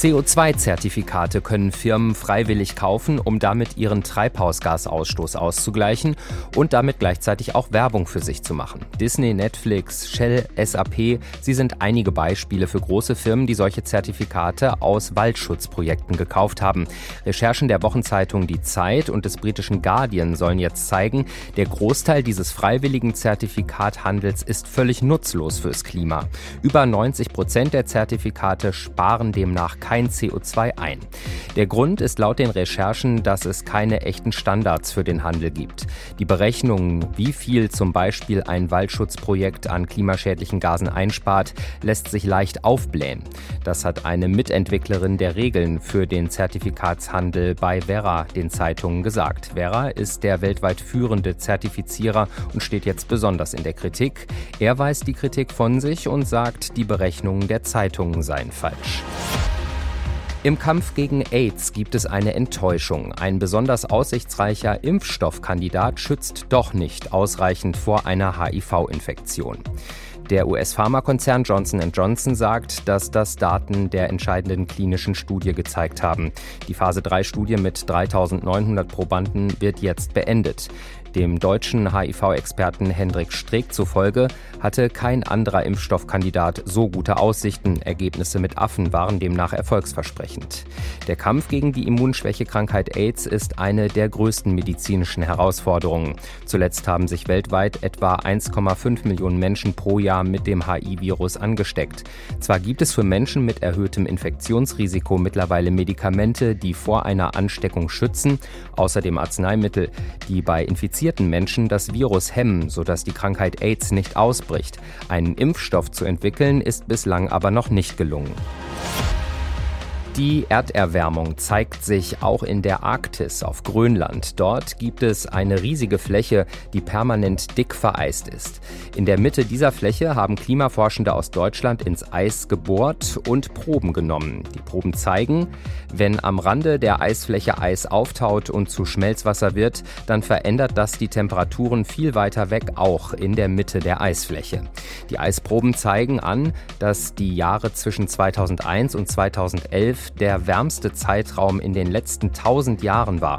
CO2-Zertifikate können Firmen freiwillig kaufen, um damit ihren Treibhausgasausstoß auszugleichen und damit gleichzeitig auch Werbung für sich zu machen. Disney, Netflix, Shell, SAP, sie sind einige Beispiele für große Firmen, die solche Zertifikate aus Waldschutzprojekten gekauft haben. Recherchen der Wochenzeitung Die Zeit und des britischen Guardian sollen jetzt zeigen, der Großteil dieses freiwilligen Zertifikathandels ist völlig nutzlos fürs Klima. Über 90 Prozent der Zertifikate sparen demnach kein CO2 ein. Der Grund ist laut den Recherchen, dass es keine echten Standards für den Handel gibt. Die Berechnungen, wie viel zum Beispiel ein Waldschutzprojekt an klimaschädlichen Gasen einspart, lässt sich leicht aufblähen. Das hat eine Mitentwicklerin der Regeln für den Zertifikatshandel bei Vera den Zeitungen gesagt. Vera ist der weltweit führende Zertifizierer und steht jetzt besonders in der Kritik. Er weist die Kritik von sich und sagt, die Berechnungen der Zeitungen seien falsch. Im Kampf gegen AIDS gibt es eine Enttäuschung. Ein besonders aussichtsreicher Impfstoffkandidat schützt doch nicht ausreichend vor einer HIV-Infektion. Der US-Pharmakonzern Johnson Johnson sagt, dass das Daten der entscheidenden klinischen Studie gezeigt haben. Die Phase-3-Studie mit 3900 Probanden wird jetzt beendet. Dem deutschen HIV-Experten Hendrik Streeck zufolge hatte kein anderer Impfstoffkandidat so gute Aussichten. Ergebnisse mit Affen waren demnach erfolgsversprechend. Der Kampf gegen die Immunschwächekrankheit AIDS ist eine der größten medizinischen Herausforderungen. Zuletzt haben sich weltweit etwa 1,5 Millionen Menschen pro Jahr mit dem HIV-Virus angesteckt. Zwar gibt es für Menschen mit erhöhtem Infektionsrisiko mittlerweile Medikamente, die vor einer Ansteckung schützen, außerdem Arzneimittel, die bei Infizierungen infizierten Menschen das Virus hemmen, sodass die Krankheit AIDS nicht ausbricht. Einen Impfstoff zu entwickeln ist bislang aber noch nicht gelungen. Die Erderwärmung zeigt sich auch in der Arktis auf Grönland. Dort gibt es eine riesige Fläche, die permanent dick vereist ist. In der Mitte dieser Fläche haben Klimaforschende aus Deutschland ins Eis gebohrt und Proben genommen. Die Proben zeigen, wenn am Rande der Eisfläche Eis auftaut und zu Schmelzwasser wird, dann verändert das die Temperaturen viel weiter weg, auch in der Mitte der Eisfläche. Die Eisproben zeigen an, dass die Jahre zwischen 2001 und 2011 der wärmste Zeitraum in den letzten 1000 Jahren war.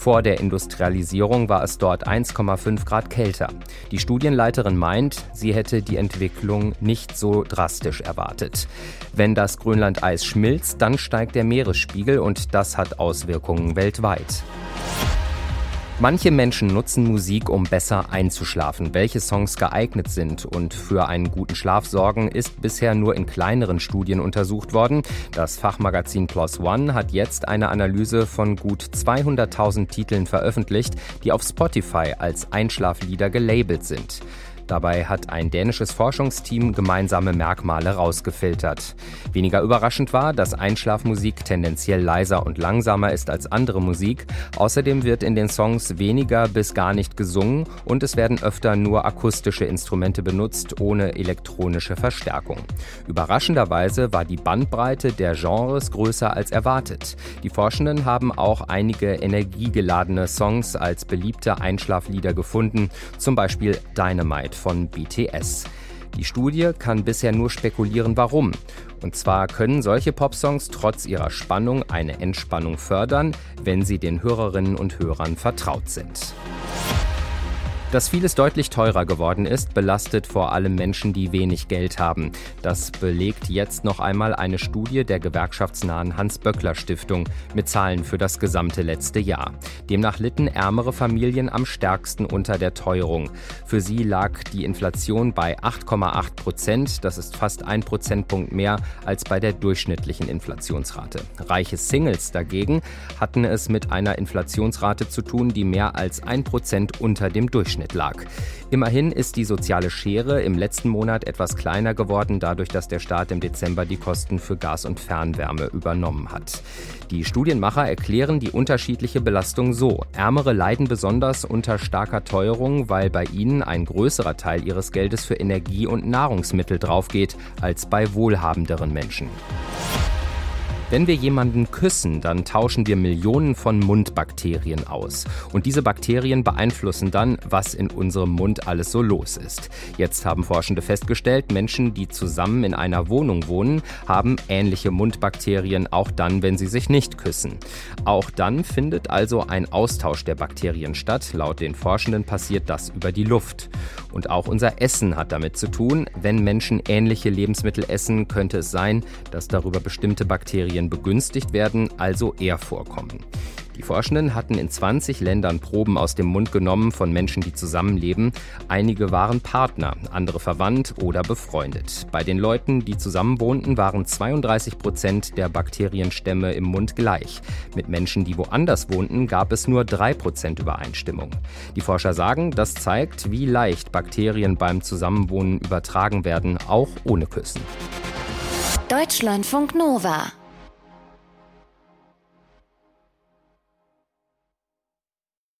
Vor der Industrialisierung war es dort 1,5 Grad kälter. Die Studienleiterin meint, sie hätte die Entwicklung nicht so drastisch erwartet. Wenn das Grönlandeis schmilzt, dann steigt der Meeresspiegel und das hat Auswirkungen weltweit. Manche Menschen nutzen Musik, um besser einzuschlafen. Welche Songs geeignet sind und für einen guten Schlaf sorgen, ist bisher nur in kleineren Studien untersucht worden. Das Fachmagazin Plus One hat jetzt eine Analyse von gut 200.000 Titeln veröffentlicht, die auf Spotify als Einschlaflieder gelabelt sind. Dabei hat ein dänisches Forschungsteam gemeinsame Merkmale rausgefiltert. Weniger überraschend war, dass Einschlafmusik tendenziell leiser und langsamer ist als andere Musik. Außerdem wird in den Songs weniger bis gar nicht gesungen und es werden öfter nur akustische Instrumente benutzt, ohne elektronische Verstärkung. Überraschenderweise war die Bandbreite der Genres größer als erwartet. Die Forschenden haben auch einige energiegeladene Songs als beliebte Einschlaflieder gefunden, zum Beispiel Dynamite von BTS. Die Studie kann bisher nur spekulieren, warum. Und zwar können solche Popsongs trotz ihrer Spannung eine Entspannung fördern, wenn sie den Hörerinnen und Hörern vertraut sind. Dass vieles deutlich teurer geworden ist, belastet vor allem Menschen, die wenig Geld haben. Das belegt jetzt noch einmal eine Studie der gewerkschaftsnahen Hans-Böckler-Stiftung mit Zahlen für das gesamte letzte Jahr. Demnach litten ärmere Familien am stärksten unter der Teuerung. Für sie lag die Inflation bei 8,8 Prozent. Das ist fast ein Prozentpunkt mehr als bei der durchschnittlichen Inflationsrate. Reiche Singles dagegen hatten es mit einer Inflationsrate zu tun, die mehr als ein Prozent unter dem Durchschnitt Durchschnitt lag. Immerhin ist die soziale Schere im letzten Monat etwas kleiner geworden, dadurch, dass der Staat im Dezember die Kosten für Gas und Fernwärme übernommen hat. Die Studienmacher erklären die unterschiedliche Belastung so. Ärmere leiden besonders unter starker Teuerung, weil bei ihnen ein größerer Teil ihres Geldes für Energie und Nahrungsmittel draufgeht als bei wohlhabenderen Menschen. Wenn wir jemanden küssen, dann tauschen wir Millionen von Mundbakterien aus. Und diese Bakterien beeinflussen dann, was in unserem Mund alles so los ist. Jetzt haben Forschende festgestellt, Menschen, die zusammen in einer Wohnung wohnen, haben ähnliche Mundbakterien, auch dann, wenn sie sich nicht küssen. Auch dann findet also ein Austausch der Bakterien statt. Laut den Forschenden passiert das über die Luft. Und auch unser Essen hat damit zu tun. Wenn Menschen ähnliche Lebensmittel essen, könnte es sein, dass darüber bestimmte Bakterien begünstigt werden, also eher vorkommen. Die Forschenden hatten in 20 Ländern Proben aus dem Mund genommen von Menschen, die zusammenleben. Einige waren Partner, andere verwandt oder befreundet. Bei den Leuten, die zusammenwohnten, waren 32 Prozent der Bakterienstämme im Mund gleich. Mit Menschen, die woanders wohnten, gab es nur 3 Prozent Übereinstimmung. Die Forscher sagen, das zeigt, wie leicht Bakterien beim Zusammenwohnen übertragen werden, auch ohne Küssen. Deutschlandfunk Nova